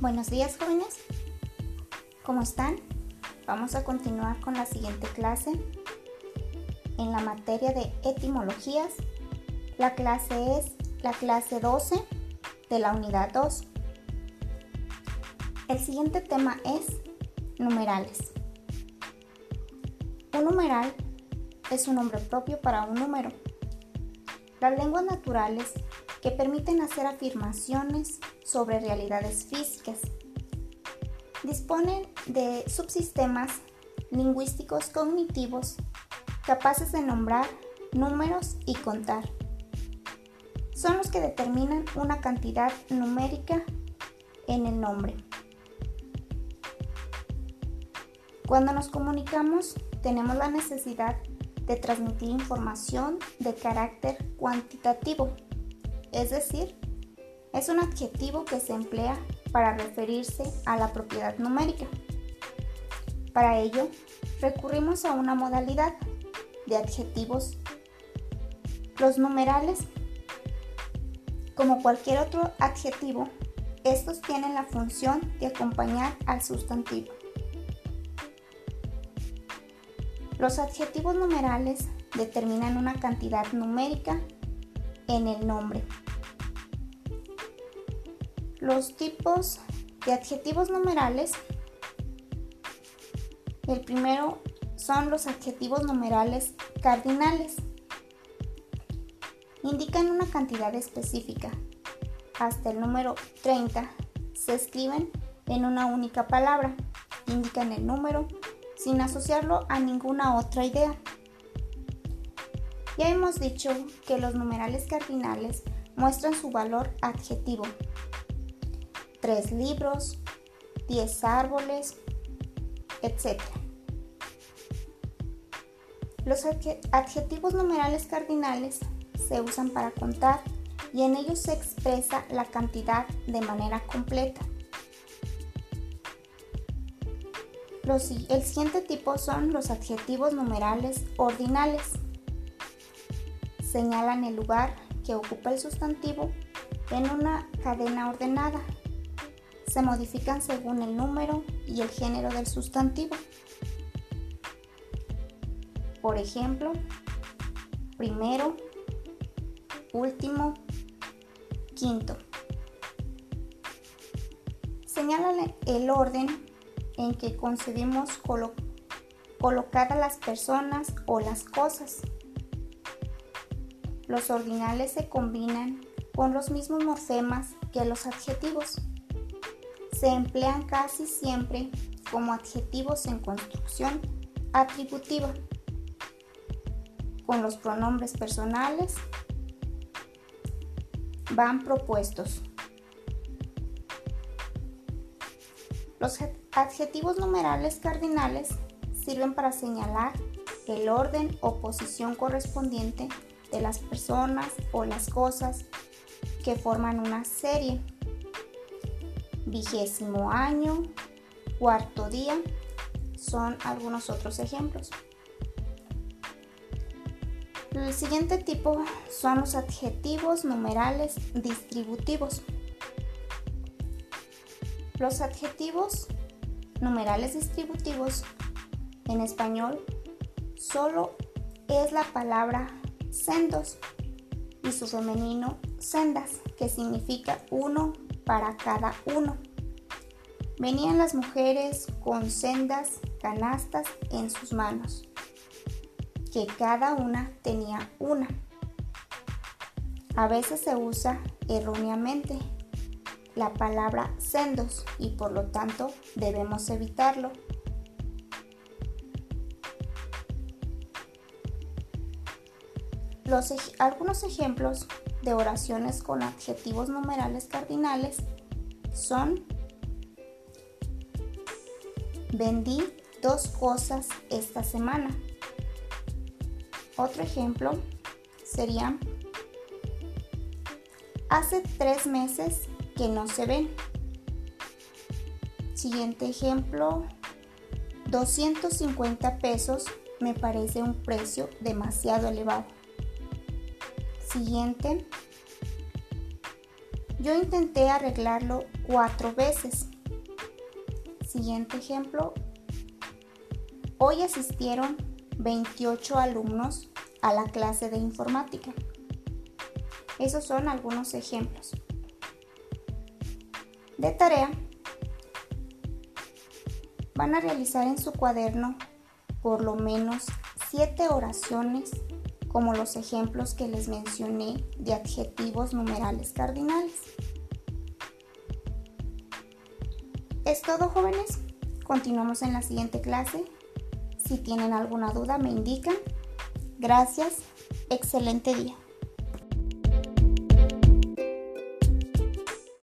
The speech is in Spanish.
Buenos días jóvenes, ¿cómo están? Vamos a continuar con la siguiente clase en la materia de etimologías. La clase es la clase 12 de la unidad 2. El siguiente tema es numerales. Un numeral es un nombre propio para un número. Las lenguas naturales que permiten hacer afirmaciones sobre realidades físicas. Disponen de subsistemas lingüísticos cognitivos capaces de nombrar números y contar. Son los que determinan una cantidad numérica en el nombre. Cuando nos comunicamos tenemos la necesidad de transmitir información de carácter cuantitativo es decir, es un adjetivo que se emplea para referirse a la propiedad numérica. Para ello, recurrimos a una modalidad de adjetivos. Los numerales, como cualquier otro adjetivo, estos tienen la función de acompañar al sustantivo. Los adjetivos numerales determinan una cantidad numérica en el nombre. Los tipos de adjetivos numerales. El primero son los adjetivos numerales cardinales. Indican una cantidad específica. Hasta el número 30 se escriben en una única palabra. Indican el número sin asociarlo a ninguna otra idea. Ya hemos dicho que los numerales cardinales muestran su valor adjetivo. Tres libros, diez árboles, etc. Los adjetivos numerales cardinales se usan para contar y en ellos se expresa la cantidad de manera completa. el siguiente tipo son los adjetivos numerales ordinales señalan el lugar que ocupa el sustantivo en una cadena ordenada. Se modifican según el número y el género del sustantivo. Por ejemplo, primero, último, quinto. Señalan el orden en que concebimos colocadas las personas o las cosas los ordinales se combinan con los mismos morfemas que los adjetivos. Se emplean casi siempre como adjetivos en construcción atributiva, con los pronombres personales van propuestos. Los adjetivos numerales cardinales sirven para señalar el orden o posición correspondiente de las personas o las cosas que forman una serie. Vigésimo año, cuarto día, son algunos otros ejemplos. El siguiente tipo son los adjetivos numerales distributivos. Los adjetivos numerales distributivos en español solo es la palabra sendos y su femenino sendas, que significa uno para cada uno. Venían las mujeres con sendas canastas en sus manos, que cada una tenía una. A veces se usa erróneamente la palabra sendos y por lo tanto debemos evitarlo algunos ejemplos de oraciones con adjetivos numerales cardinales son vendí dos cosas esta semana. Otro ejemplo sería hace tres meses que no se ven. Siguiente ejemplo, 250 pesos me parece un precio demasiado elevado. Siguiente. Yo intenté arreglarlo cuatro veces. Siguiente ejemplo. Hoy asistieron 28 alumnos a la clase de informática. Esos son algunos ejemplos. De tarea, van a realizar en su cuaderno por lo menos 7 oraciones como los ejemplos que les mencioné de adjetivos numerales cardinales. Es todo jóvenes, continuamos en la siguiente clase. Si tienen alguna duda me indican. Gracias, excelente día.